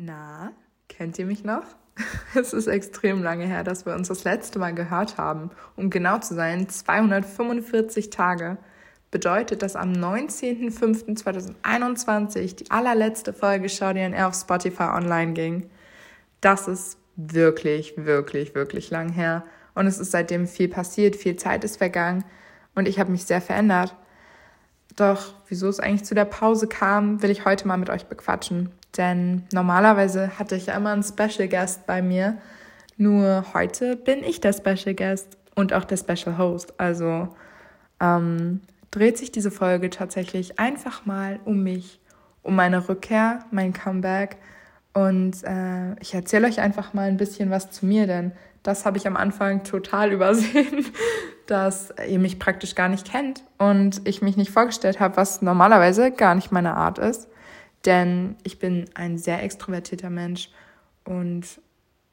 Na, kennt ihr mich noch? Es ist extrem lange her, dass wir uns das letzte Mal gehört haben. Um genau zu sein, 245 Tage bedeutet, dass am 19.05.2021 die allerletzte Folge Schau dir auf Spotify online ging. Das ist wirklich, wirklich, wirklich lang her. Und es ist seitdem viel passiert, viel Zeit ist vergangen und ich habe mich sehr verändert. Doch wieso es eigentlich zu der Pause kam, will ich heute mal mit euch bequatschen. Denn normalerweise hatte ich ja immer einen Special Guest bei mir. Nur heute bin ich der Special Guest und auch der Special Host. Also ähm, dreht sich diese Folge tatsächlich einfach mal um mich, um meine Rückkehr, mein Comeback. Und äh, ich erzähle euch einfach mal ein bisschen was zu mir, denn das habe ich am Anfang total übersehen, dass ihr mich praktisch gar nicht kennt und ich mich nicht vorgestellt habe, was normalerweise gar nicht meine Art ist. Denn ich bin ein sehr extrovertierter Mensch und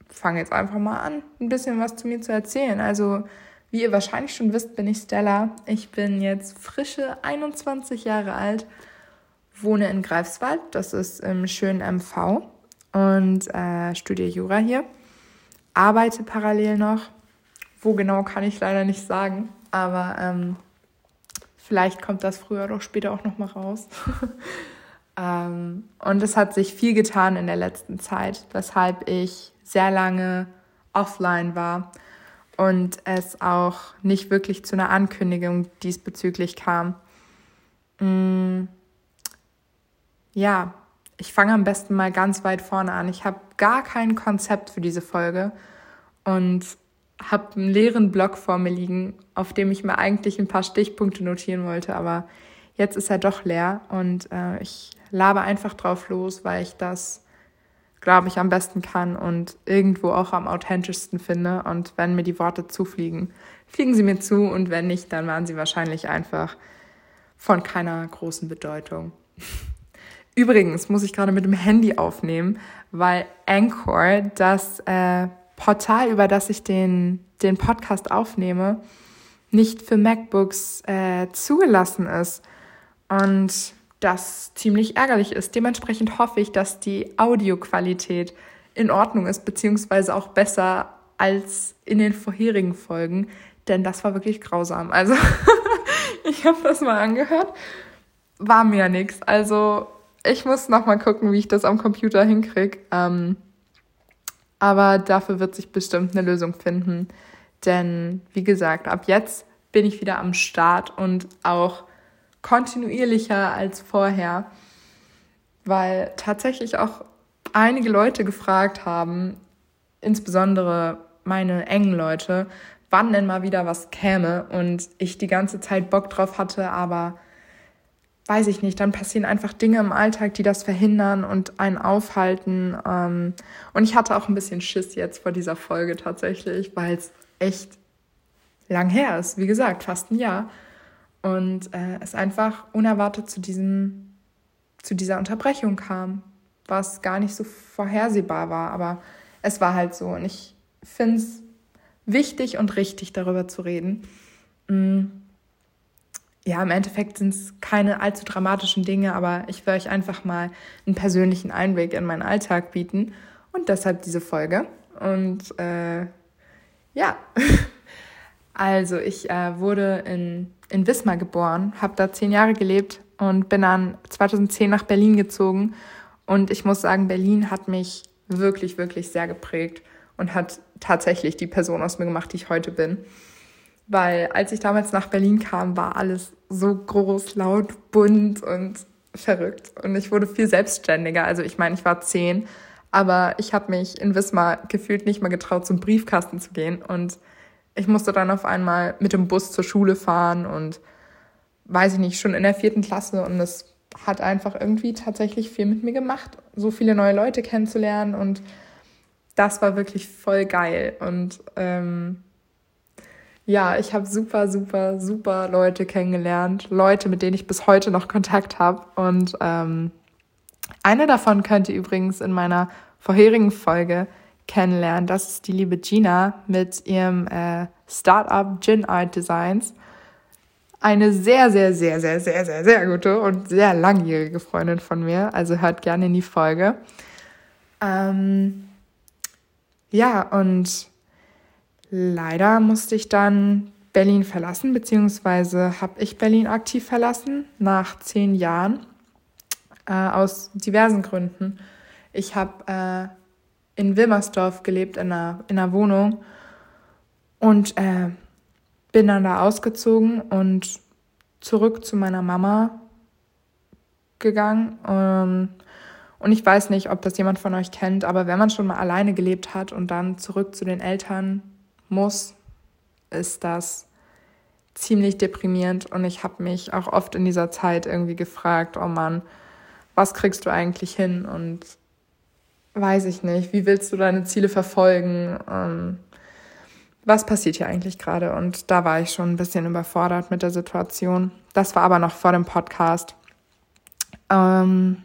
fange jetzt einfach mal an, ein bisschen was zu mir zu erzählen. Also, wie ihr wahrscheinlich schon wisst, bin ich Stella. Ich bin jetzt frische 21 Jahre alt, wohne in Greifswald, das ist im schönen MV und äh, studiere Jura hier. Arbeite parallel noch. Wo genau kann ich leider nicht sagen, aber ähm, vielleicht kommt das früher oder später auch noch mal raus. Ähm, und es hat sich viel getan in der letzten Zeit, weshalb ich sehr lange offline war und es auch nicht wirklich zu einer Ankündigung diesbezüglich kam. Mm, ja, ich fange am besten mal ganz weit vorne an. Ich habe gar kein Konzept für diese Folge und habe einen leeren Blog vor mir liegen, auf dem ich mir eigentlich ein paar Stichpunkte notieren wollte, aber jetzt ist er doch leer und äh, ich laber einfach drauf los, weil ich das, glaube ich, am besten kann und irgendwo auch am authentischsten finde. Und wenn mir die Worte zufliegen, fliegen sie mir zu und wenn nicht, dann waren sie wahrscheinlich einfach von keiner großen Bedeutung. Übrigens muss ich gerade mit dem Handy aufnehmen, weil Anchor, das äh, Portal, über das ich den, den Podcast aufnehme, nicht für MacBooks äh, zugelassen ist. Und das ziemlich ärgerlich ist. Dementsprechend hoffe ich, dass die Audioqualität in Ordnung ist, beziehungsweise auch besser als in den vorherigen Folgen, denn das war wirklich grausam. Also ich habe das mal angehört, war mir ja nichts. Also ich muss noch mal gucken, wie ich das am Computer hinkriege. Ähm, aber dafür wird sich bestimmt eine Lösung finden, denn wie gesagt, ab jetzt bin ich wieder am Start und auch kontinuierlicher als vorher, weil tatsächlich auch einige Leute gefragt haben, insbesondere meine engen Leute, wann denn mal wieder was käme und ich die ganze Zeit Bock drauf hatte, aber weiß ich nicht, dann passieren einfach Dinge im Alltag, die das verhindern und einen aufhalten. Ähm, und ich hatte auch ein bisschen Schiss jetzt vor dieser Folge tatsächlich, weil es echt lang her ist. Wie gesagt, fast ein Jahr. Und äh, es einfach unerwartet zu, diesem, zu dieser Unterbrechung kam, was gar nicht so vorhersehbar war. Aber es war halt so. Und ich finde es wichtig und richtig, darüber zu reden. Mm. Ja, im Endeffekt sind es keine allzu dramatischen Dinge, aber ich will euch einfach mal einen persönlichen Einblick in meinen Alltag bieten und deshalb diese Folge. Und äh, ja, also ich äh, wurde in in Wismar geboren, habe da zehn Jahre gelebt und bin dann 2010 nach Berlin gezogen. Und ich muss sagen, Berlin hat mich wirklich, wirklich sehr geprägt und hat tatsächlich die Person aus mir gemacht, die ich heute bin. Weil als ich damals nach Berlin kam, war alles so groß, laut, bunt und verrückt. Und ich wurde viel selbstständiger. Also ich meine, ich war zehn, aber ich habe mich in Wismar gefühlt nicht mehr getraut, zum Briefkasten zu gehen. Und ich musste dann auf einmal mit dem Bus zur Schule fahren und weiß ich nicht, schon in der vierten Klasse und das hat einfach irgendwie tatsächlich viel mit mir gemacht, so viele neue Leute kennenzulernen und das war wirklich voll geil und ähm, ja, ich habe super, super, super Leute kennengelernt, Leute, mit denen ich bis heute noch Kontakt habe und ähm, eine davon könnt ihr übrigens in meiner vorherigen Folge kennenlernen. Das ist die liebe Gina mit ihrem äh, Startup Gin Art Designs. Eine sehr, sehr, sehr, sehr, sehr, sehr, sehr gute und sehr langjährige Freundin von mir. Also hört gerne in die Folge. Ähm, ja, und leider musste ich dann Berlin verlassen, beziehungsweise habe ich Berlin aktiv verlassen nach zehn Jahren äh, aus diversen Gründen. Ich habe äh, in Wilmersdorf gelebt, in einer, in einer Wohnung und äh, bin dann da ausgezogen und zurück zu meiner Mama gegangen. Ähm, und ich weiß nicht, ob das jemand von euch kennt, aber wenn man schon mal alleine gelebt hat und dann zurück zu den Eltern muss, ist das ziemlich deprimierend. Und ich habe mich auch oft in dieser Zeit irgendwie gefragt, oh Mann, was kriegst du eigentlich hin? Und weiß ich nicht, wie willst du deine Ziele verfolgen? Ähm, was passiert hier eigentlich gerade? Und da war ich schon ein bisschen überfordert mit der Situation. Das war aber noch vor dem Podcast. Ähm,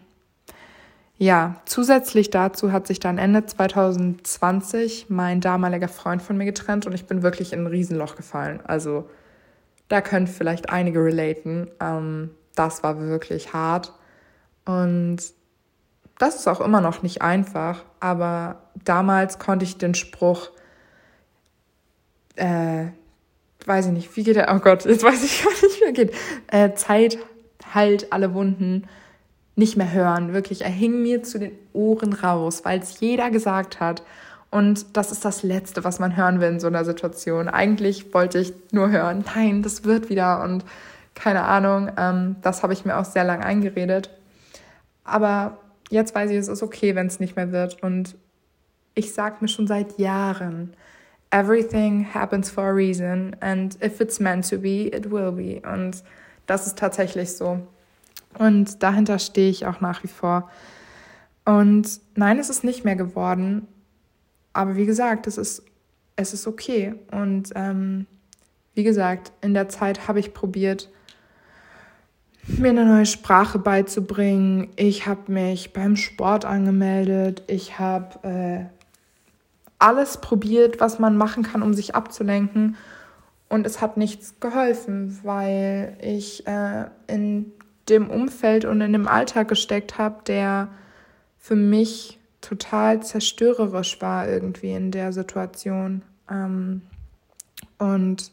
ja, zusätzlich dazu hat sich dann Ende 2020 mein damaliger Freund von mir getrennt und ich bin wirklich in ein Riesenloch gefallen. Also da können vielleicht einige relaten. Ähm, das war wirklich hart. Und das ist auch immer noch nicht einfach, aber damals konnte ich den Spruch, äh, weiß ich nicht, wie geht der? Oh Gott, jetzt weiß ich gar nicht, wie er geht. Äh, Zeit heilt alle Wunden nicht mehr hören. Wirklich, er hing mir zu den Ohren raus, weil es jeder gesagt hat. Und das ist das Letzte, was man hören will in so einer Situation. Eigentlich wollte ich nur hören, nein, das wird wieder und keine Ahnung. Ähm, das habe ich mir auch sehr lang eingeredet. Aber jetzt weiß ich, es ist okay, wenn es nicht mehr wird. Und ich sage mir schon seit Jahren, everything happens for a reason and if it's meant to be, it will be. Und das ist tatsächlich so. Und dahinter stehe ich auch nach wie vor. Und nein, es ist nicht mehr geworden. Aber wie gesagt, es ist, es ist okay. Und ähm, wie gesagt, in der Zeit habe ich probiert, mir eine neue Sprache beizubringen. Ich habe mich beim Sport angemeldet. Ich habe äh, alles probiert, was man machen kann, um sich abzulenken. Und es hat nichts geholfen, weil ich äh, in dem Umfeld und in dem Alltag gesteckt habe, der für mich total zerstörerisch war irgendwie in der Situation. Ähm, und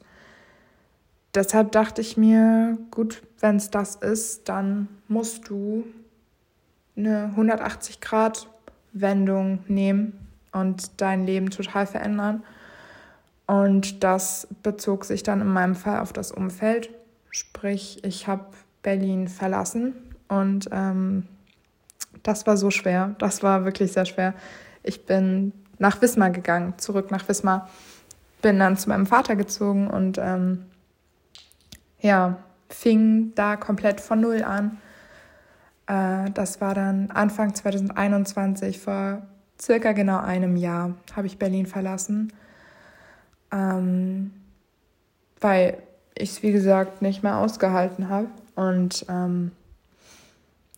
deshalb dachte ich mir, gut, wenn es das ist, dann musst du eine 180-Grad-Wendung nehmen und dein Leben total verändern. Und das bezog sich dann in meinem Fall auf das Umfeld. Sprich, ich habe Berlin verlassen und ähm, das war so schwer. Das war wirklich sehr schwer. Ich bin nach Wismar gegangen, zurück nach Wismar. Bin dann zu meinem Vater gezogen und ähm, ja, fing da komplett von Null an. Äh, das war dann Anfang 2021, vor circa genau einem Jahr, habe ich Berlin verlassen. Ähm, weil ich es, wie gesagt, nicht mehr ausgehalten habe. Und ähm,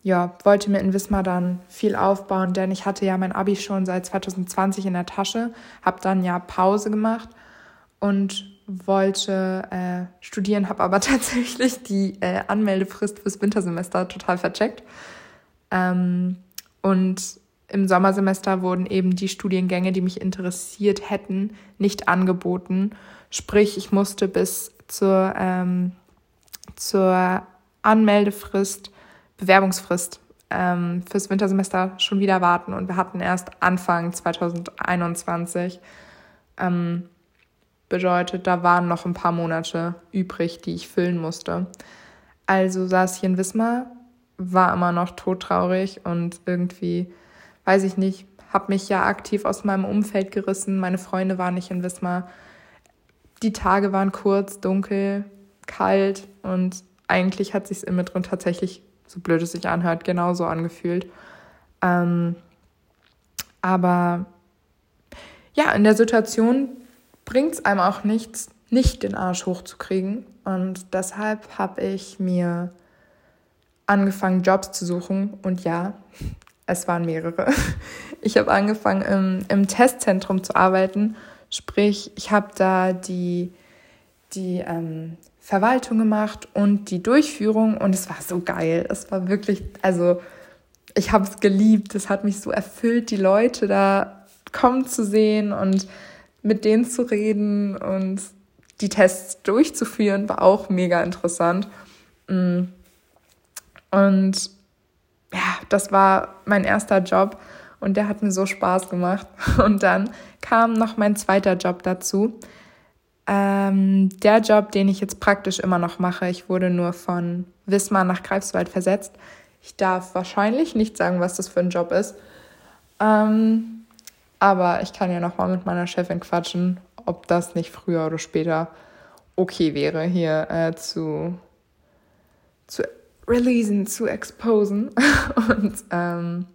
ja, wollte mir in Wismar dann viel aufbauen, denn ich hatte ja mein Abi schon seit 2020 in der Tasche, habe dann ja Pause gemacht und wollte äh, studieren, habe aber tatsächlich die äh, Anmeldefrist fürs Wintersemester total vercheckt. Ähm, und im Sommersemester wurden eben die Studiengänge, die mich interessiert hätten, nicht angeboten. Sprich, ich musste bis zur, ähm, zur Anmeldefrist, Bewerbungsfrist ähm, fürs Wintersemester schon wieder warten und wir hatten erst Anfang 2021. Ähm, bedeutet, da waren noch ein paar Monate übrig, die ich füllen musste. Also saß ich in Wismar, war immer noch todtraurig und irgendwie, weiß ich nicht, habe mich ja aktiv aus meinem Umfeld gerissen. Meine Freunde waren nicht in Wismar. Die Tage waren kurz, dunkel, kalt und eigentlich hat sich immer drin tatsächlich, so blöd es sich anhört, genauso angefühlt. Ähm, aber ja, in der Situation bringt es einem auch nichts, nicht den Arsch hochzukriegen. Und deshalb habe ich mir angefangen, Jobs zu suchen. Und ja, es waren mehrere. Ich habe angefangen, im, im Testzentrum zu arbeiten. Sprich, ich habe da die, die ähm, Verwaltung gemacht und die Durchführung und es war so geil. Es war wirklich, also ich habe es geliebt. Es hat mich so erfüllt, die Leute da kommen zu sehen und mit denen zu reden und die Tests durchzuführen, war auch mega interessant. Mm. Und ja, das war mein erster Job und der hat mir so Spaß gemacht. Und dann kam noch mein zweiter Job dazu. Ähm, der Job, den ich jetzt praktisch immer noch mache, ich wurde nur von Wismar nach Greifswald versetzt. Ich darf wahrscheinlich nicht sagen, was das für ein Job ist. Ähm, aber ich kann ja noch mal mit meiner Chefin quatschen, ob das nicht früher oder später okay wäre, hier äh, zu, zu releasen, zu exposen. Und ähm,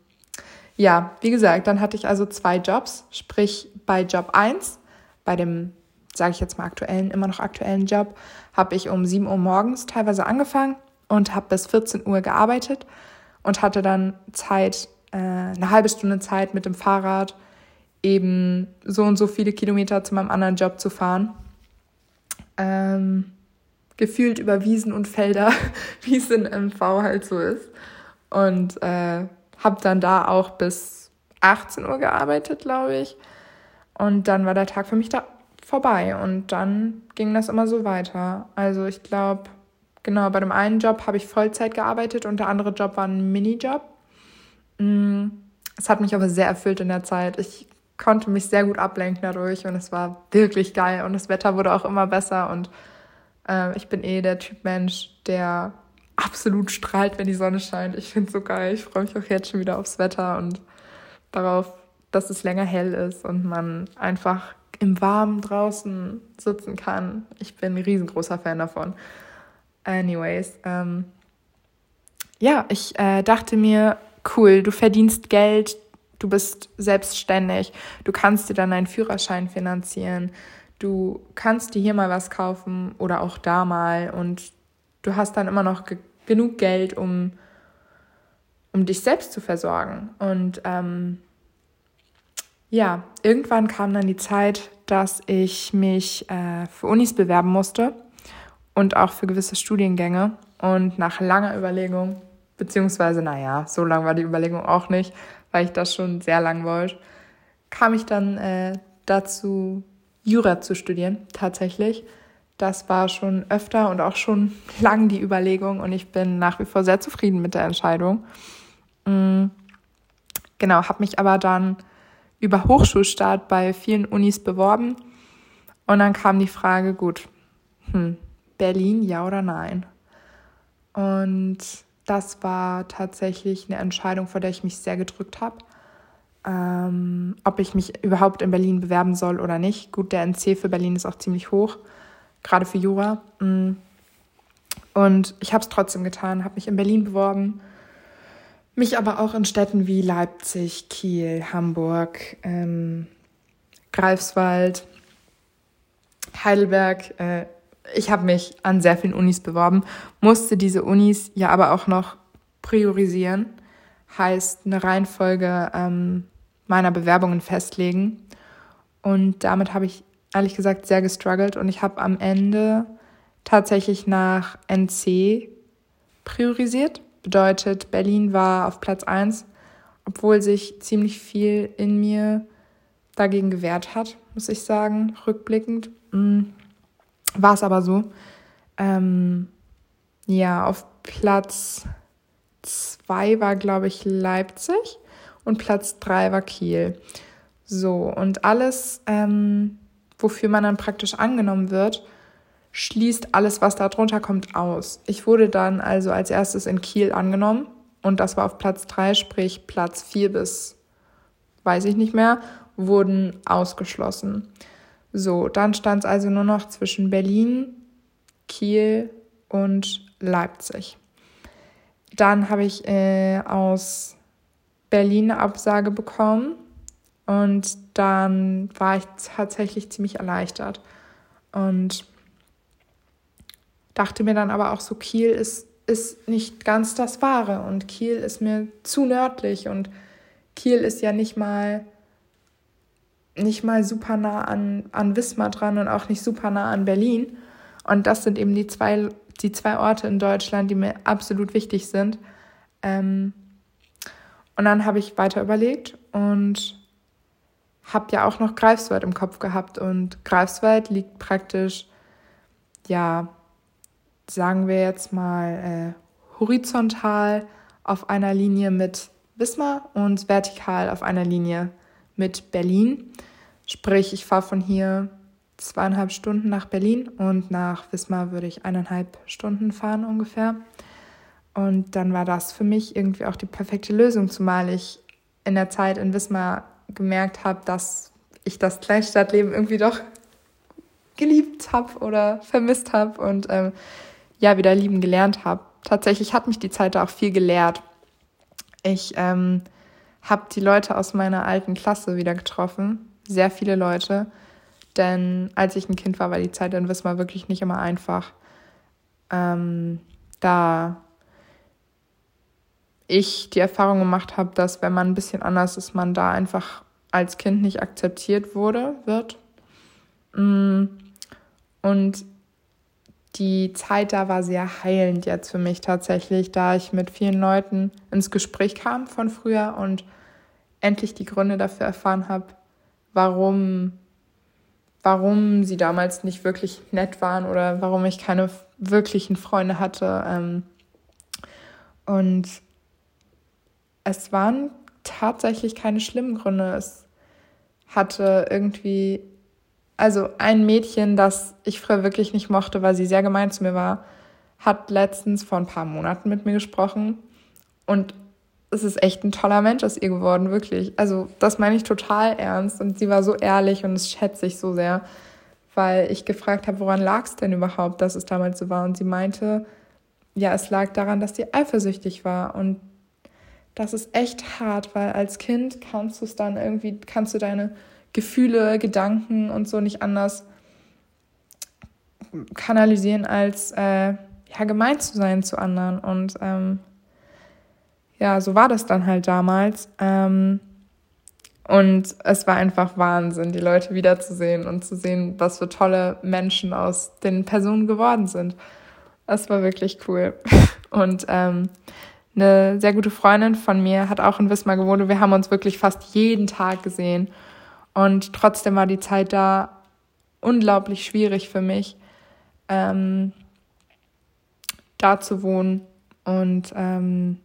ja, wie gesagt, dann hatte ich also zwei Jobs, sprich bei Job 1, bei dem, sage ich jetzt mal aktuellen, immer noch aktuellen Job, habe ich um 7 Uhr morgens teilweise angefangen und habe bis 14 Uhr gearbeitet und hatte dann Zeit, äh, eine halbe Stunde Zeit mit dem Fahrrad eben so und so viele Kilometer zu meinem anderen Job zu fahren. Ähm, gefühlt über Wiesen und Felder, wie es in MV halt so ist. Und äh, habe dann da auch bis 18 Uhr gearbeitet, glaube ich. Und dann war der Tag für mich da vorbei. Und dann ging das immer so weiter. Also ich glaube, genau, bei dem einen Job habe ich Vollzeit gearbeitet und der andere Job war ein Minijob. Mm, es hat mich aber sehr erfüllt in der Zeit. Ich konnte mich sehr gut ablenken dadurch und es war wirklich geil und das Wetter wurde auch immer besser und äh, ich bin eh der Typ Mensch, der absolut strahlt, wenn die Sonne scheint. Ich finde es so geil. Ich freue mich auch jetzt schon wieder aufs Wetter und darauf, dass es länger hell ist und man einfach im Warmen draußen sitzen kann. Ich bin ein riesengroßer Fan davon. Anyways, ähm, ja, ich äh, dachte mir, cool, du verdienst Geld, du bist selbstständig, du kannst dir dann einen Führerschein finanzieren, du kannst dir hier mal was kaufen oder auch da mal und du hast dann immer noch ge genug Geld, um, um dich selbst zu versorgen. Und ähm, ja, irgendwann kam dann die Zeit, dass ich mich äh, für Unis bewerben musste und auch für gewisse Studiengänge. Und nach langer Überlegung, beziehungsweise, naja, so lang war die Überlegung auch nicht, weil ich das schon sehr lang wollte, kam ich dann äh, dazu, Jura zu studieren, tatsächlich. Das war schon öfter und auch schon lang die Überlegung und ich bin nach wie vor sehr zufrieden mit der Entscheidung. Mhm. Genau, habe mich aber dann über Hochschulstart bei vielen Unis beworben und dann kam die Frage, gut, hm, Berlin, ja oder nein? Und das war tatsächlich eine Entscheidung, vor der ich mich sehr gedrückt habe. Ähm, ob ich mich überhaupt in Berlin bewerben soll oder nicht. Gut, der NC für Berlin ist auch ziemlich hoch gerade für Jura. Mm. Und ich habe es trotzdem getan, habe mich in Berlin beworben, mich aber auch in Städten wie Leipzig, Kiel, Hamburg, ähm, Greifswald, Heidelberg. Äh, ich habe mich an sehr vielen Unis beworben, musste diese Unis ja aber auch noch priorisieren, heißt eine Reihenfolge ähm, meiner Bewerbungen festlegen. Und damit habe ich ehrlich gesagt sehr gestruggelt und ich habe am Ende tatsächlich nach NC priorisiert. Bedeutet, Berlin war auf Platz 1, obwohl sich ziemlich viel in mir dagegen gewehrt hat, muss ich sagen, rückblickend. Mhm. War es aber so. Ähm, ja, auf Platz 2 war, glaube ich, Leipzig und Platz 3 war Kiel. So, und alles ähm, wofür man dann praktisch angenommen wird, schließt alles, was da drunter kommt, aus. Ich wurde dann also als erstes in Kiel angenommen und das war auf Platz 3, sprich Platz 4 bis, weiß ich nicht mehr, wurden ausgeschlossen. So, dann stand es also nur noch zwischen Berlin, Kiel und Leipzig. Dann habe ich äh, aus Berlin eine Absage bekommen und dann war ich tatsächlich ziemlich erleichtert und dachte mir dann aber auch so, Kiel ist, ist nicht ganz das Wahre und Kiel ist mir zu nördlich und Kiel ist ja nicht mal nicht mal super nah an, an Wismar dran und auch nicht super nah an Berlin. Und das sind eben die zwei, die zwei Orte in Deutschland, die mir absolut wichtig sind. Ähm, Und dann habe ich weiter überlegt und habe ja auch noch Greifswald im Kopf gehabt. Und Greifswald liegt praktisch, ja, sagen wir jetzt mal, äh, horizontal auf einer Linie mit Wismar und vertikal auf einer Linie mit Berlin. Sprich, ich fahre von hier zweieinhalb Stunden nach Berlin und nach Wismar würde ich eineinhalb Stunden fahren ungefähr. Und dann war das für mich irgendwie auch die perfekte Lösung, zumal ich in der Zeit in Wismar gemerkt habe, dass ich das Kleinstadtleben irgendwie doch geliebt habe oder vermisst habe und ähm, ja, wieder lieben gelernt habe. Tatsächlich hat mich die Zeit da auch viel gelehrt. Ich ähm, habe die Leute aus meiner alten Klasse wieder getroffen, sehr viele Leute, denn als ich ein Kind war, war die Zeit in Wismar wirklich nicht immer einfach. Ähm, da ich die Erfahrung gemacht habe, dass wenn man ein bisschen anders ist, man da einfach als Kind nicht akzeptiert wurde, wird. Mm. Und die Zeit da war sehr heilend jetzt für mich tatsächlich, da ich mit vielen Leuten ins Gespräch kam von früher und endlich die Gründe dafür erfahren habe, warum, warum sie damals nicht wirklich nett waren oder warum ich keine wirklichen Freunde hatte. Ähm. Und es waren tatsächlich keine schlimmen Gründe. Es hatte irgendwie, also ein Mädchen, das ich früher wirklich nicht mochte, weil sie sehr gemein zu mir war, hat letztens vor ein paar Monaten mit mir gesprochen. Und es ist echt ein toller Mensch aus ihr geworden, wirklich. Also das meine ich total ernst. Und sie war so ehrlich und das schätze ich so sehr, weil ich gefragt habe, woran lag es denn überhaupt, dass es damals so war? Und sie meinte, ja, es lag daran, dass sie eifersüchtig war. Und das ist echt hart, weil als Kind kannst du es dann irgendwie, kannst du deine Gefühle, Gedanken und so nicht anders kanalisieren, als äh, ja, gemein zu sein zu anderen. Und ähm, ja, so war das dann halt damals. Ähm, und es war einfach Wahnsinn, die Leute wiederzusehen und zu sehen, was für tolle Menschen aus den Personen geworden sind. Das war wirklich cool. Und ähm, eine sehr gute Freundin von mir hat auch in Wismar gewohnt und wir haben uns wirklich fast jeden Tag gesehen. Und trotzdem war die Zeit da unglaublich schwierig für mich, ähm, da zu wohnen. Und ähm,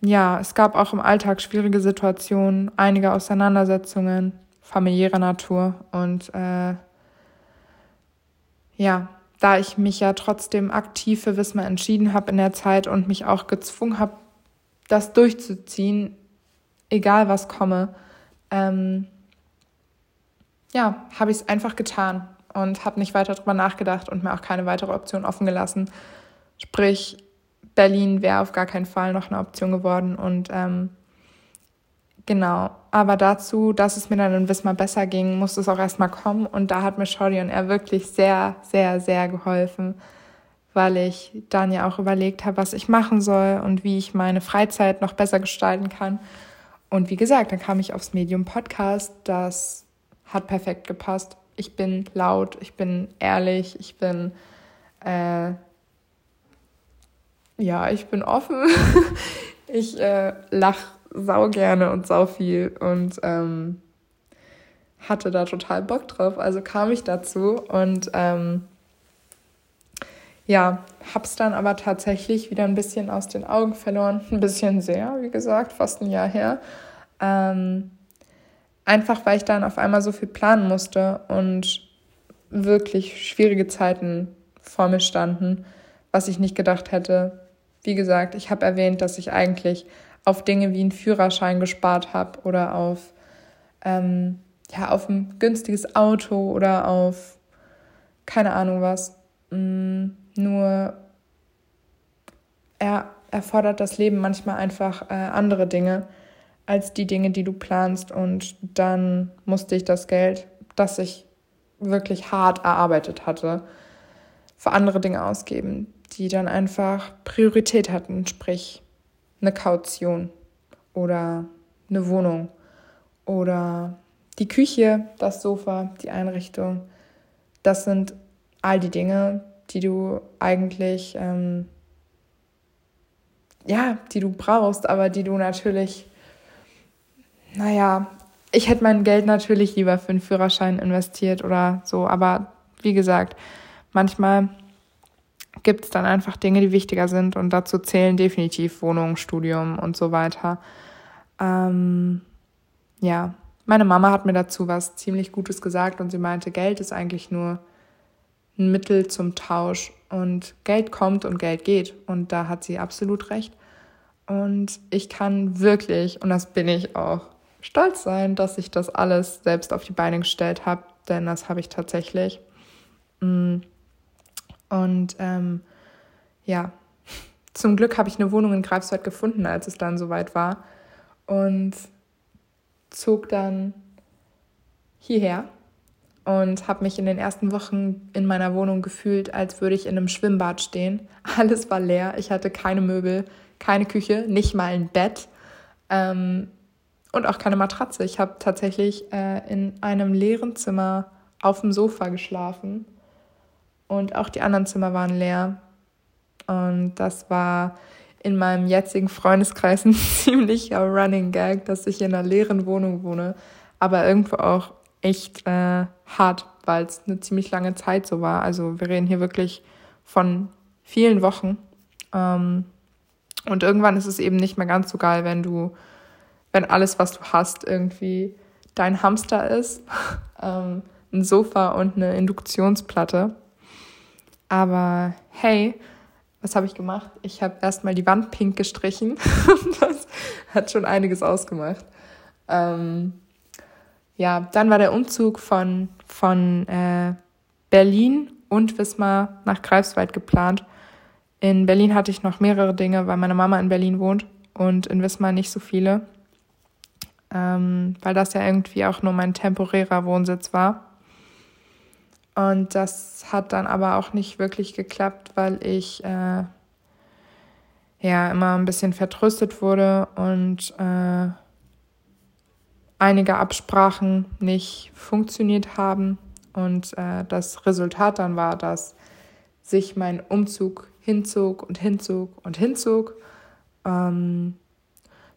ja, es gab auch im Alltag schwierige Situationen, einige Auseinandersetzungen familiärer Natur. Und äh, ja, da ich mich ja trotzdem aktiv für Wismar entschieden habe in der Zeit und mich auch gezwungen habe, das durchzuziehen, egal was komme, ähm, ja, habe ich es einfach getan und habe nicht weiter darüber nachgedacht und mir auch keine weitere Option offen gelassen. Sprich, Berlin wäre auf gar keinen Fall noch eine Option geworden und ähm, Genau, aber dazu, dass es mir dann in Wismar besser ging, musste es auch erstmal kommen und da hat mir Shorty und er wirklich sehr, sehr, sehr geholfen, weil ich dann ja auch überlegt habe, was ich machen soll und wie ich meine Freizeit noch besser gestalten kann. Und wie gesagt, dann kam ich aufs Medium Podcast, das hat perfekt gepasst. Ich bin laut, ich bin ehrlich, ich bin äh, ja, ich bin offen. ich äh, lache sau gerne und sau viel und ähm, hatte da total Bock drauf. Also kam ich dazu und ähm, ja, hab's dann aber tatsächlich wieder ein bisschen aus den Augen verloren. Ein bisschen sehr, wie gesagt, fast ein Jahr her. Ähm, einfach weil ich dann auf einmal so viel planen musste und wirklich schwierige Zeiten vor mir standen, was ich nicht gedacht hätte. Wie gesagt, ich habe erwähnt, dass ich eigentlich auf Dinge wie einen Führerschein gespart habe oder auf, ähm, ja, auf ein günstiges Auto oder auf keine Ahnung was. Mm, nur er erfordert das Leben manchmal einfach äh, andere Dinge als die Dinge, die du planst. Und dann musste ich das Geld, das ich wirklich hart erarbeitet hatte, für andere Dinge ausgeben, die dann einfach Priorität hatten, sprich eine Kaution oder eine Wohnung oder die Küche, das Sofa, die Einrichtung. Das sind all die Dinge, die du eigentlich ähm, ja, die du brauchst, aber die du natürlich, naja, ich hätte mein Geld natürlich lieber für einen Führerschein investiert oder so, aber wie gesagt, manchmal gibt es dann einfach Dinge, die wichtiger sind und dazu zählen definitiv Wohnung, Studium und so weiter. Ähm, ja, meine Mama hat mir dazu was ziemlich Gutes gesagt und sie meinte, Geld ist eigentlich nur ein Mittel zum Tausch und Geld kommt und Geld geht und da hat sie absolut recht. Und ich kann wirklich, und das bin ich auch, stolz sein, dass ich das alles selbst auf die Beine gestellt habe, denn das habe ich tatsächlich. Und ähm, ja, zum Glück habe ich eine Wohnung in Greifswald gefunden, als es dann soweit war. Und zog dann hierher und habe mich in den ersten Wochen in meiner Wohnung gefühlt, als würde ich in einem Schwimmbad stehen. Alles war leer, ich hatte keine Möbel, keine Küche, nicht mal ein Bett ähm, und auch keine Matratze. Ich habe tatsächlich äh, in einem leeren Zimmer auf dem Sofa geschlafen und auch die anderen Zimmer waren leer. Und das war in meinem jetzigen Freundeskreis ein ziemlicher Running Gag, dass ich in einer leeren Wohnung wohne, aber irgendwo auch echt äh, hart, weil es eine ziemlich lange Zeit so war. Also wir reden hier wirklich von vielen Wochen. Ähm, und irgendwann ist es eben nicht mehr ganz so geil, wenn du, wenn alles, was du hast, irgendwie dein Hamster ist, ähm, ein Sofa und eine Induktionsplatte. Aber hey, was habe ich gemacht? Ich habe erstmal die Wand pink gestrichen. das hat schon einiges ausgemacht. Ähm, ja, dann war der Umzug von, von äh, Berlin und Wismar nach Greifswald geplant. In Berlin hatte ich noch mehrere Dinge, weil meine Mama in Berlin wohnt und in Wismar nicht so viele, ähm, weil das ja irgendwie auch nur mein temporärer Wohnsitz war. Und das hat dann aber auch nicht wirklich geklappt, weil ich äh, ja immer ein bisschen vertröstet wurde und äh, einige Absprachen nicht funktioniert haben. Und äh, das Resultat dann war, dass sich mein Umzug hinzog und hinzog und hinzog. Ähm,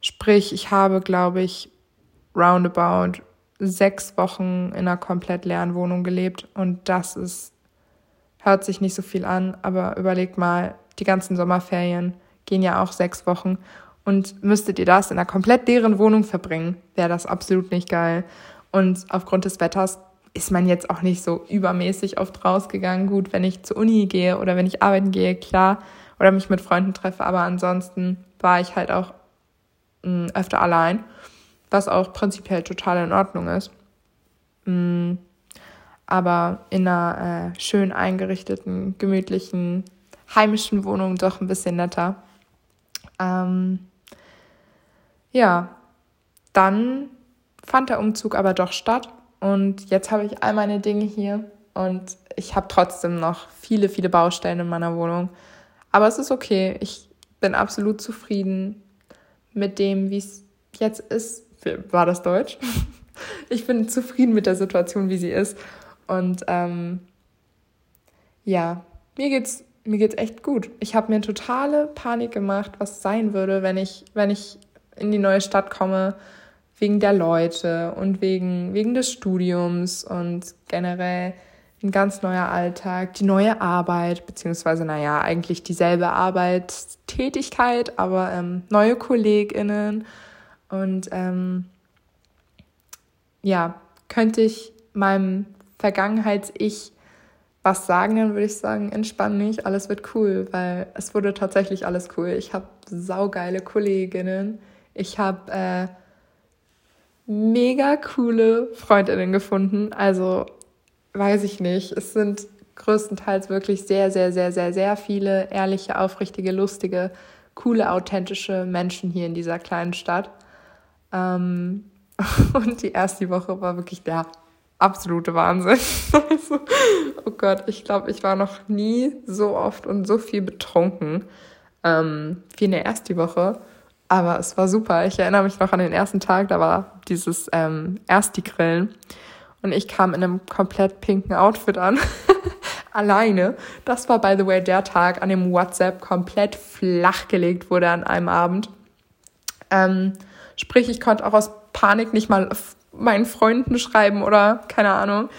sprich, ich habe, glaube ich, roundabout sechs Wochen in einer komplett leeren Wohnung gelebt und das ist, hört sich nicht so viel an, aber überlegt mal, die ganzen Sommerferien gehen ja auch sechs Wochen und müsstet ihr das in einer komplett leeren Wohnung verbringen, wäre das absolut nicht geil. Und aufgrund des Wetters ist man jetzt auch nicht so übermäßig oft rausgegangen. Gut, wenn ich zur Uni gehe oder wenn ich arbeiten gehe, klar, oder mich mit Freunden treffe, aber ansonsten war ich halt auch mh, mm, öfter allein was auch prinzipiell total in Ordnung ist. Mm, aber in einer äh, schön eingerichteten, gemütlichen, heimischen Wohnung doch ein bisschen netter. Ähm, ja, dann fand der Umzug aber doch statt und jetzt habe ich all meine Dinge hier und ich habe trotzdem noch viele, viele Baustellen in meiner Wohnung. Aber es ist okay. Ich bin absolut zufrieden mit dem, wie es jetzt ist war das Deutsch? Ich bin zufrieden mit der Situation, wie sie ist. Und ähm, ja, mir geht's, mir geht's echt gut. Ich habe mir totale Panik gemacht, was sein würde, wenn ich, wenn ich in die neue Stadt komme, wegen der Leute und wegen, wegen des Studiums und generell ein ganz neuer Alltag, die neue Arbeit, beziehungsweise, naja, eigentlich dieselbe Arbeitstätigkeit, aber ähm, neue KollegInnen und ähm, ja, könnte ich meinem Vergangenheits-Ich was sagen, dann würde ich sagen, entspann dich, alles wird cool, weil es wurde tatsächlich alles cool. Ich habe saugeile Kolleginnen, ich habe äh, mega coole Freundinnen gefunden. Also weiß ich nicht, es sind größtenteils wirklich sehr, sehr, sehr, sehr, sehr viele ehrliche, aufrichtige, lustige, coole, authentische Menschen hier in dieser kleinen Stadt. Ähm, und die erste Woche war wirklich der absolute Wahnsinn. Also, oh Gott, ich glaube, ich war noch nie so oft und so viel betrunken ähm, wie in der ersten Woche. Aber es war super. Ich erinnere mich noch an den ersten Tag, da war dieses ähm, Ersti-Grillen. Und ich kam in einem komplett pinken Outfit an. alleine. Das war, by the way, der Tag, an dem WhatsApp komplett flachgelegt wurde an einem Abend. Ähm, sprich, ich konnte auch aus Panik nicht mal meinen Freunden schreiben oder keine Ahnung.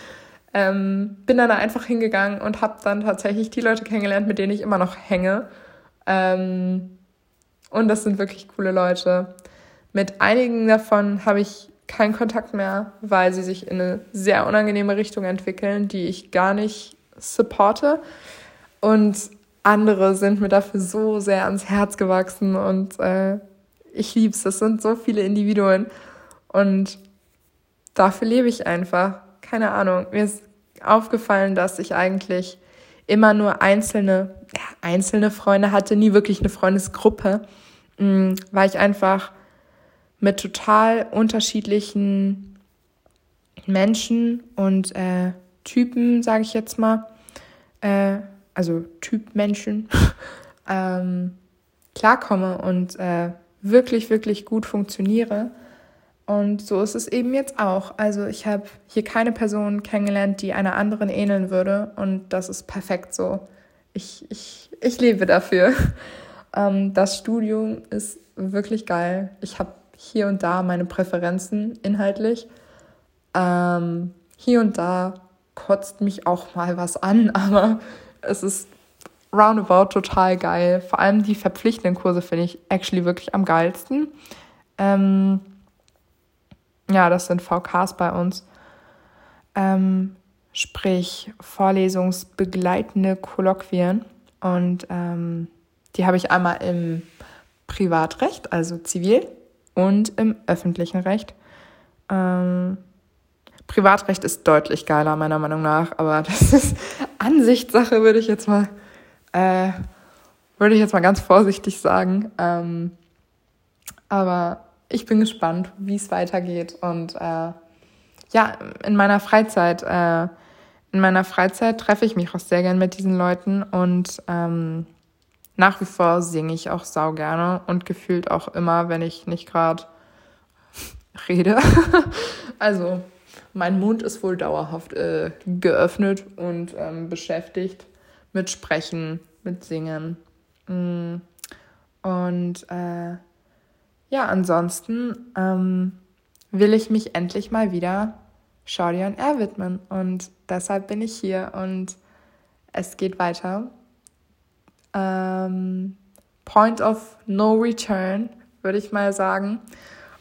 Ähm, bin dann da einfach hingegangen und habe dann tatsächlich die Leute kennengelernt, mit denen ich immer noch hänge. Ähm, und das sind wirklich coole Leute. Mit einigen davon habe ich keinen Kontakt mehr, weil sie sich in eine sehr unangenehme Richtung entwickeln, die ich gar nicht supporte. Und andere sind mir dafür so sehr ans Herz gewachsen und äh, ich liebe es. Das sind so viele Individuen und dafür lebe ich einfach. Keine Ahnung. Mir ist aufgefallen, dass ich eigentlich immer nur einzelne, ja, einzelne Freunde hatte, nie wirklich eine Freundesgruppe, mh, mm, weil ich einfach mit total unterschiedlichen Menschen und äh, Typen, sage ich jetzt mal, äh, also Typ Menschen, ähm, klarkomme und äh, wirklich, wirklich gut funktioniere. Und so ist es eben jetzt auch. Also ich habe hier keine Person kennengelernt, die einer anderen ähneln würde. Und das ist perfekt so. Ich, ich, ich lebe dafür. Ähm, das Studium ist wirklich geil. Ich habe hier und da meine Präferenzen inhaltlich. Ähm, hier und da kotzt mich auch mal was an, aber es ist roundabout total geil. Vor allem die verpflichtenden Kurse finde ich actually wirklich am geilsten. Ähm, ja, das sind VKs bei uns. Ähm, sprich vorlesungsbegleitende Kolloquien. Und ähm, die habe ich einmal im Privatrecht, also zivil, und im öffentlichen Recht. Ähm, Privatrecht ist deutlich geiler, meiner Meinung nach, aber das ist Ansichtssache, würde ich jetzt mal, äh, würde ich jetzt mal ganz vorsichtig sagen. Ähm, aber ich bin gespannt, wie es weitergeht. Und äh, ja, in meiner Freizeit, äh, in meiner Freizeit treffe ich mich auch sehr gern mit diesen Leuten und ähm, nach wie vor singe ich auch sau gerne und gefühlt auch immer, wenn ich nicht gerade rede. also mein Mund ist wohl dauerhaft äh, geöffnet und ähm, beschäftigt mit Sprechen, mit Singen. Mm. Und äh, ja, ansonsten ähm, will ich mich endlich mal wieder Shorty on Air widmen. Und deshalb bin ich hier und es geht weiter ähm, Point of No Return, würde ich mal sagen.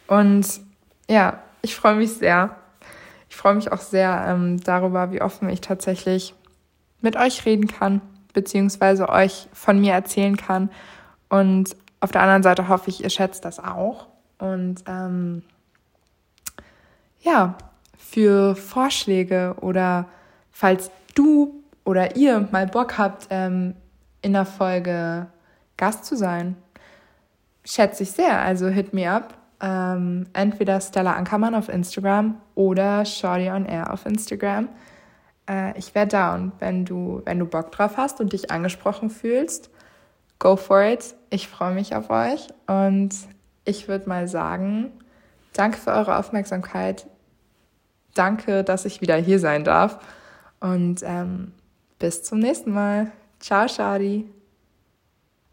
Und ja, ich freue mich sehr. Ich freue mich auch sehr ähm, darüber, wie offen ich tatsächlich mit euch reden kann, beziehungsweise euch von mir erzählen kann. Und auf der anderen Seite hoffe ich, ihr schätzt das auch. Und ähm, ja, für Vorschläge oder falls du oder ihr mal Bock habt, ähm, in der Folge Gast zu sein. Schätze ich sehr. Also hit me up. Ähm, entweder Stella Ankermann auf Instagram oder Shorty on Air auf Instagram. Äh, ich wäre da und wenn du, wenn du Bock drauf hast und dich angesprochen fühlst, go for it. Ich freue mich auf euch und ich würde mal sagen, danke für eure Aufmerksamkeit. Danke, dass ich wieder hier sein darf und ähm, bis zum nächsten Mal. Ciao, Shadi.